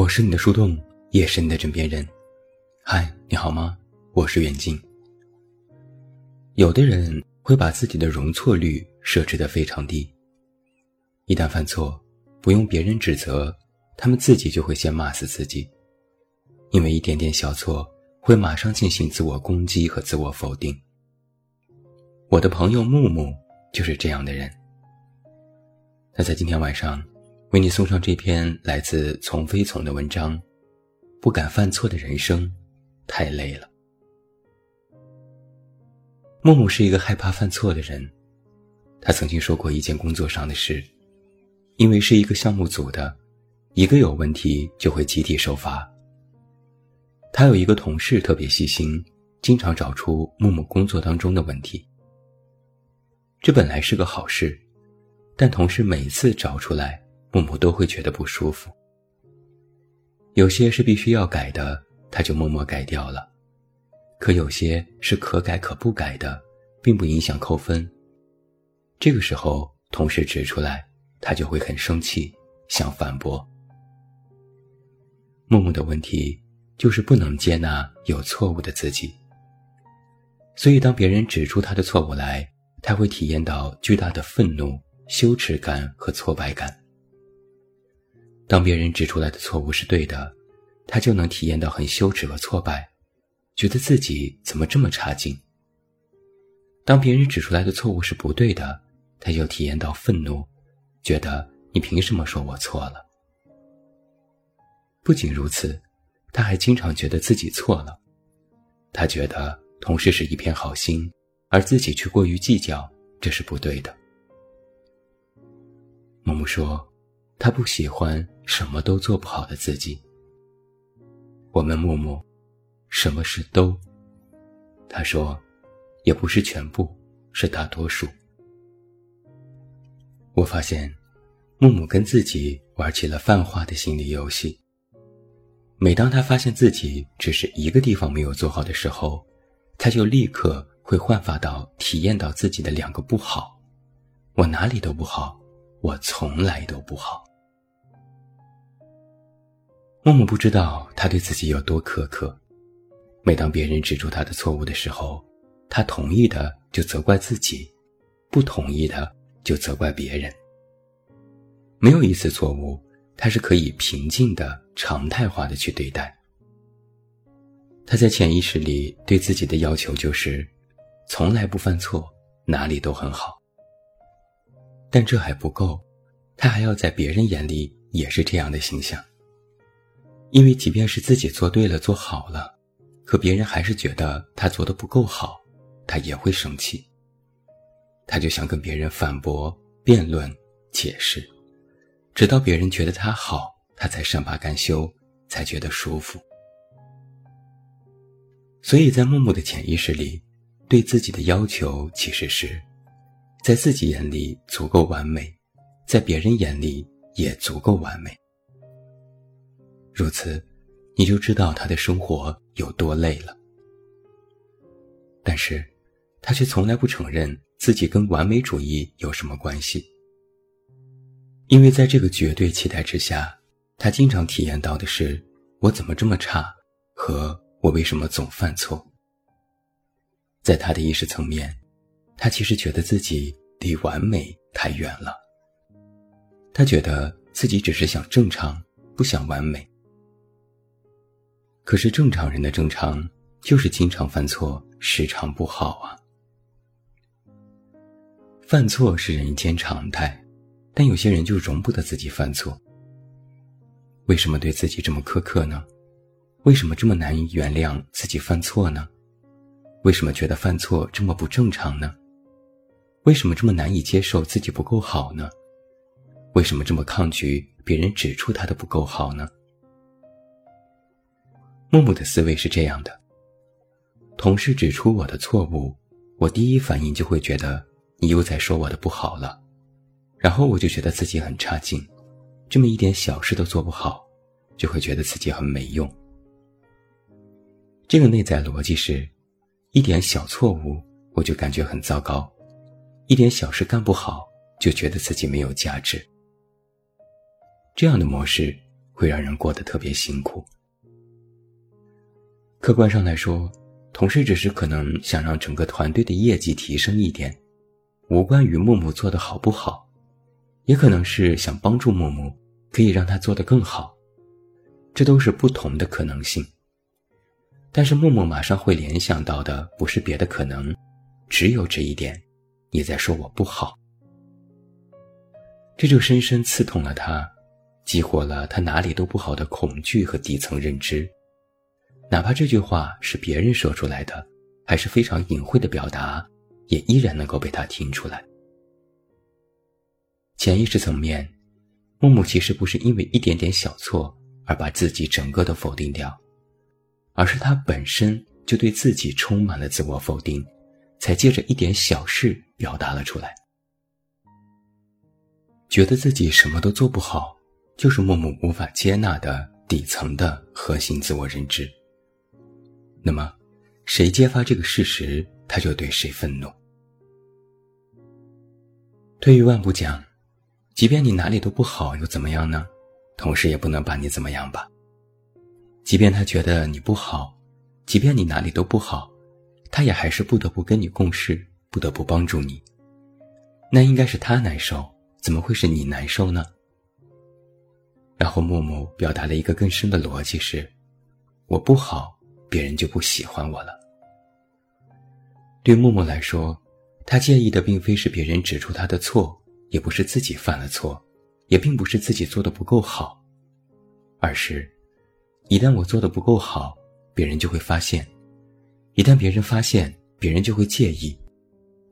我是你的树洞，也是你的枕边人。嗨，你好吗？我是远近。有的人会把自己的容错率设置的非常低，一旦犯错，不用别人指责，他们自己就会先骂死自己，因为一点点小错会马上进行自我攻击和自我否定。我的朋友木木就是这样的人。他在今天晚上。为你送上这篇来自从飞从的文章，不敢犯错的人生，太累了。木木是一个害怕犯错的人，他曾经说过一件工作上的事，因为是一个项目组的，一个有问题就会集体受罚。他有一个同事特别细心，经常找出木木工作当中的问题。这本来是个好事，但同事每次找出来。木木都会觉得不舒服。有些是必须要改的，他就默默改掉了；可有些是可改可不改的，并不影响扣分。这个时候，同事指出来，他就会很生气，想反驳。木木的问题就是不能接纳有错误的自己，所以当别人指出他的错误来，他会体验到巨大的愤怒、羞耻感和挫败感。当别人指出来的错误是对的，他就能体验到很羞耻和挫败，觉得自己怎么这么差劲。当别人指出来的错误是不对的，他又体验到愤怒，觉得你凭什么说我错了？不仅如此，他还经常觉得自己错了，他觉得同事是一片好心，而自己却过于计较，这是不对的。木木说。他不喜欢什么都做不好的自己。我们木木，什么是都？他说，也不是全部，是大多数。我发现，木木跟自己玩起了泛化的心理游戏。每当他发现自己只是一个地方没有做好的时候，他就立刻会焕发到体验到自己的两个不好：我哪里都不好，我从来都不好。默默不知道他对自己有多苛刻，每当别人指出他的错误的时候，他同意的就责怪自己，不同意的就责怪别人。没有一次错误，他是可以平静的、常态化的去对待。他在潜意识里对自己的要求就是，从来不犯错，哪里都很好。但这还不够，他还要在别人眼里也是这样的形象。因为即便是自己做对了、做好了，可别人还是觉得他做的不够好，他也会生气。他就想跟别人反驳、辩论、解释，直到别人觉得他好，他才善罢甘休，才觉得舒服。所以在木木的潜意识里，对自己的要求其实是，在自己眼里足够完美，在别人眼里也足够完美。如此，你就知道他的生活有多累了。但是，他却从来不承认自己跟完美主义有什么关系，因为在这个绝对期待之下，他经常体验到的是“我怎么这么差”和“我为什么总犯错”。在他的意识层面，他其实觉得自己离完美太远了。他觉得自己只是想正常，不想完美。可是正常人的正常就是经常犯错，时常不好啊。犯错是人间常态，但有些人就容不得自己犯错。为什么对自己这么苛刻呢？为什么这么难以原谅自己犯错呢？为什么觉得犯错这么不正常呢？为什么这么难以接受自己不够好呢？为什么这么抗拒别人指出他的不够好呢？木木的思维是这样的：同事指出我的错误，我第一反应就会觉得你又在说我的不好了，然后我就觉得自己很差劲，这么一点小事都做不好，就会觉得自己很没用。这个内在逻辑是：一点小错误我就感觉很糟糕，一点小事干不好就觉得自己没有价值。这样的模式。会让人过得特别辛苦。客观上来说，同事只是可能想让整个团队的业绩提升一点，无关于木木做的好不好，也可能是想帮助木木，可以让他做得更好，这都是不同的可能性。但是木木马上会联想到的不是别的可能，只有这一点，你在说我不好。这就深深刺痛了他，激活了他哪里都不好的恐惧和底层认知。哪怕这句话是别人说出来的，还是非常隐晦的表达，也依然能够被他听出来。潜意识层面，木木其实不是因为一点点小错而把自己整个都否定掉，而是他本身就对自己充满了自我否定，才借着一点小事表达了出来。觉得自己什么都做不好，就是木木无法接纳的底层的核心自我认知。那么，谁揭发这个事实，他就对谁愤怒。退一万步讲，即便你哪里都不好，又怎么样呢？同事也不能把你怎么样吧？即便他觉得你不好，即便你哪里都不好，他也还是不得不跟你共事，不得不帮助你。那应该是他难受。怎么会是你难受呢？然后木木表达了一个更深的逻辑是：我不好，别人就不喜欢我了。对木木来说，他介意的并非是别人指出他的错，也不是自己犯了错，也并不是自己做的不够好，而是，一旦我做的不够好，别人就会发现；一旦别人发现，别人就会介意；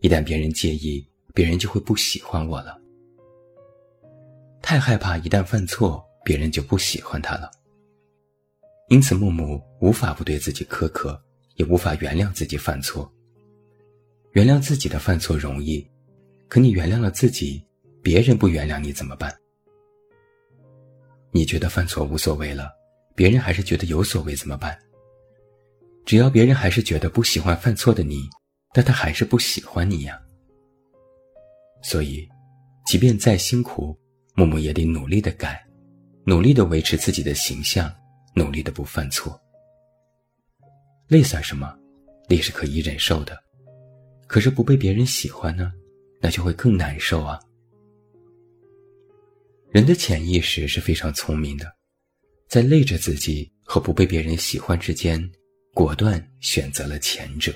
一旦别人介意，别人就会不喜欢我了。太害怕一旦犯错，别人就不喜欢他了。因此，木木无法不对自己苛刻，也无法原谅自己犯错。原谅自己的犯错容易，可你原谅了自己，别人不原谅你怎么办？你觉得犯错无所谓了，别人还是觉得有所谓怎么办？只要别人还是觉得不喜欢犯错的你，但他还是不喜欢你呀。所以，即便再辛苦。木木也得努力的改，努力的维持自己的形象，努力的不犯错。累算什么？累是可以忍受的，可是不被别人喜欢呢，那就会更难受啊。人的潜意识是非常聪明的，在累着自己和不被别人喜欢之间，果断选择了前者。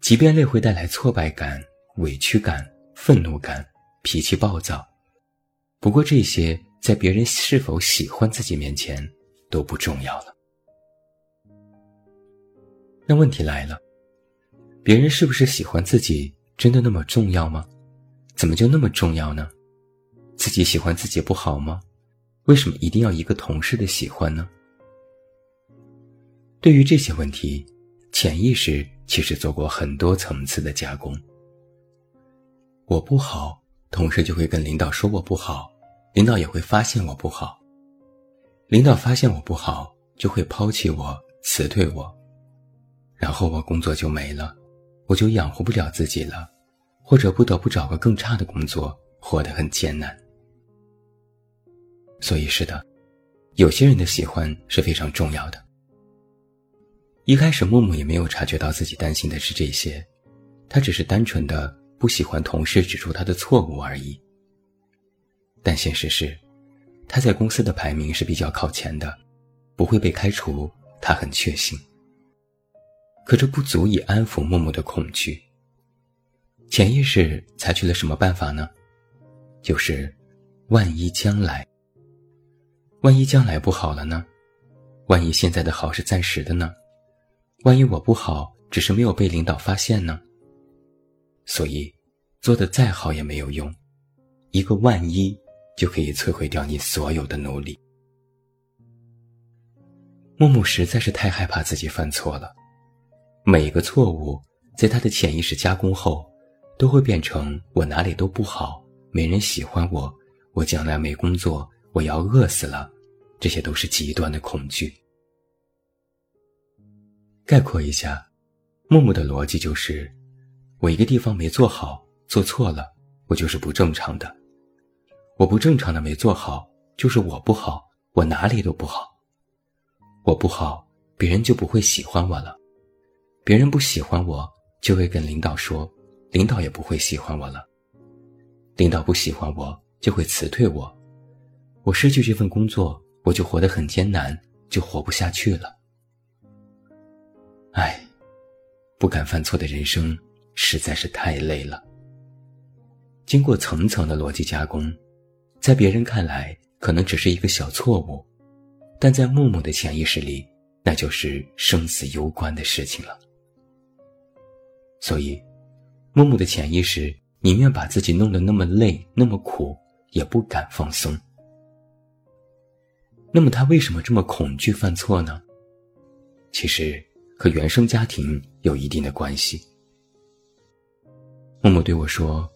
即便累会带来挫败感、委屈感、愤怒感。脾气暴躁，不过这些在别人是否喜欢自己面前都不重要了。那问题来了，别人是不是喜欢自己真的那么重要吗？怎么就那么重要呢？自己喜欢自己不好吗？为什么一定要一个同事的喜欢呢？对于这些问题，潜意识其实做过很多层次的加工。我不好。同事就会跟领导说我不好，领导也会发现我不好，领导发现我不好就会抛弃我、辞退我，然后我工作就没了，我就养活不了自己了，或者不得不找个更差的工作，活得很艰难。所以是的，有些人的喜欢是非常重要的。一开始木木也没有察觉到自己担心的是这些，他只是单纯的。不喜欢同事指出他的错误而已。但现实是，他在公司的排名是比较靠前的，不会被开除，他很确信。可这不足以安抚木木的恐惧。潜意识采取了什么办法呢？就是，万一将来，万一将来不好了呢？万一现在的好是暂时的呢？万一我不好，只是没有被领导发现呢？所以。做的再好也没有用，一个万一就可以摧毁掉你所有的努力。木木实在是太害怕自己犯错了，每一个错误在他的潜意识加工后，都会变成我哪里都不好，没人喜欢我，我将来没工作，我要饿死了，这些都是极端的恐惧。概括一下，木木的逻辑就是，我一个地方没做好。做错了，我就是不正常的；我不正常的没做好，就是我不好，我哪里都不好。我不好，别人就不会喜欢我了。别人不喜欢我，就会跟领导说，领导也不会喜欢我了。领导不喜欢我，就会辞退我。我失去这份工作，我就活得很艰难，就活不下去了。唉，不敢犯错的人生实在是太累了。经过层层的逻辑加工，在别人看来可能只是一个小错误，但在木木的潜意识里，那就是生死攸关的事情了。所以，木木的潜意识宁愿把自己弄得那么累、那么苦，也不敢放松。那么他为什么这么恐惧犯错呢？其实和原生家庭有一定的关系。木木对我说：“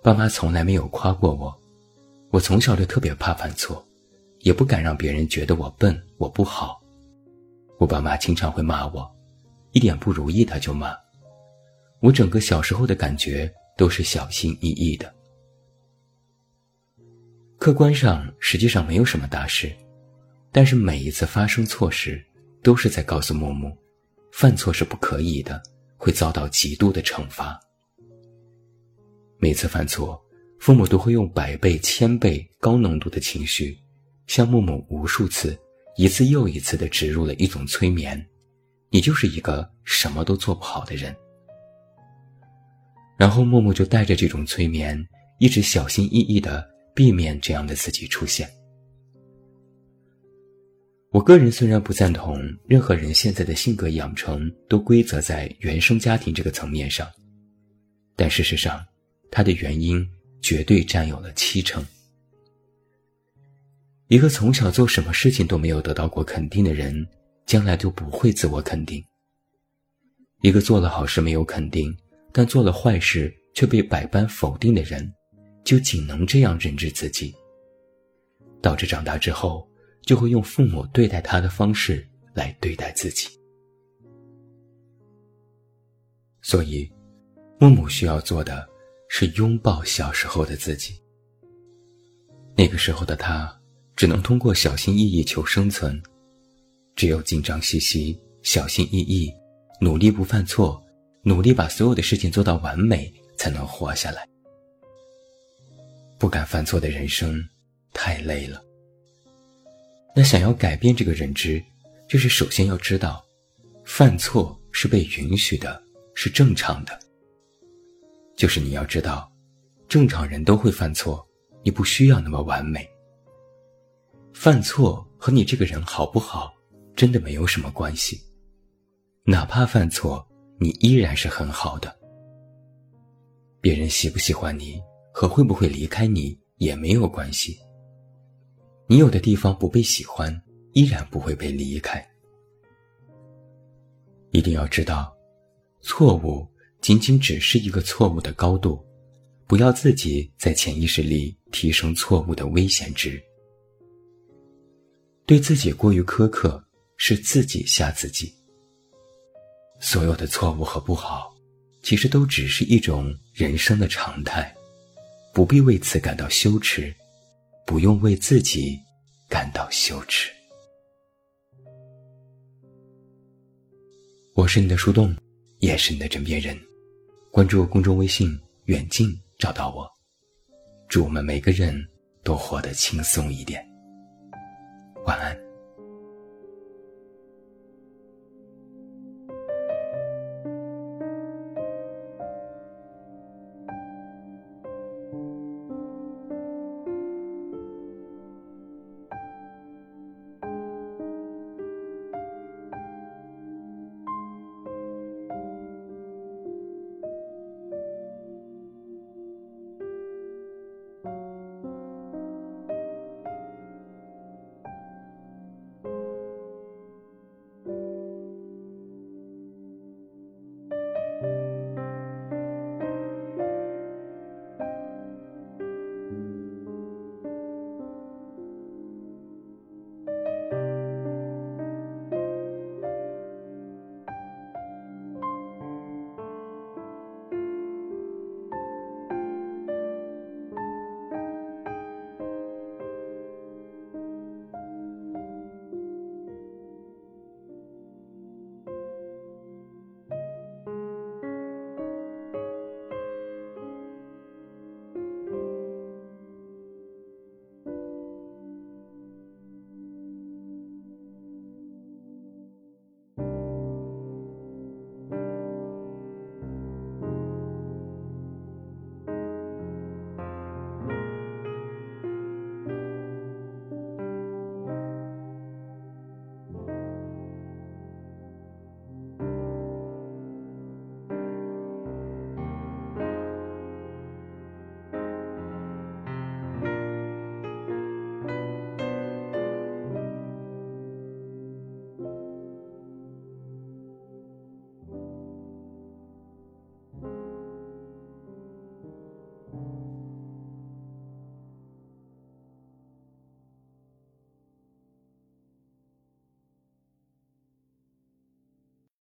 爸妈从来没有夸过我，我从小就特别怕犯错，也不敢让别人觉得我笨，我不好。我爸妈经常会骂我，一点不如意他就骂。我整个小时候的感觉都是小心翼翼的。客观上实际上没有什么大事。”但是每一次发生错时，都是在告诉木木，犯错是不可以的，会遭到极度的惩罚。每次犯错，父母都会用百倍、千倍、高浓度的情绪，向木木无数次、一次又一次的植入了一种催眠：你就是一个什么都做不好的人。然后木木就带着这种催眠，一直小心翼翼的避免这样的自己出现。我个人虽然不赞同任何人现在的性格养成都归责在原生家庭这个层面上，但事实上，它的原因绝对占有了七成。一个从小做什么事情都没有得到过肯定的人，将来就不会自我肯定；一个做了好事没有肯定，但做了坏事却被百般否定的人，就仅能这样认知自己，导致长大之后。就会用父母对待他的方式来对待自己，所以，木木需要做的是拥抱小时候的自己。那个时候的他，只能通过小心翼翼求生存，只有紧张兮兮、小心翼翼，努力不犯错，努力把所有的事情做到完美，才能活下来。不敢犯错的人生，太累了。那想要改变这个认知，就是首先要知道，犯错是被允许的，是正常的。就是你要知道，正常人都会犯错，你不需要那么完美。犯错和你这个人好不好，真的没有什么关系。哪怕犯错，你依然是很好的。别人喜不喜欢你和会不会离开你也没有关系。你有的地方不被喜欢，依然不会被离开。一定要知道，错误仅仅只是一个错误的高度，不要自己在潜意识里提升错误的危险值。对自己过于苛刻，是自己吓自己。所有的错误和不好，其实都只是一种人生的常态，不必为此感到羞耻。不用为自己感到羞耻。我是你的树洞，也是你的枕边人。关注公众微信“远近”，找到我。祝我们每个人都活得轻松一点。晚安。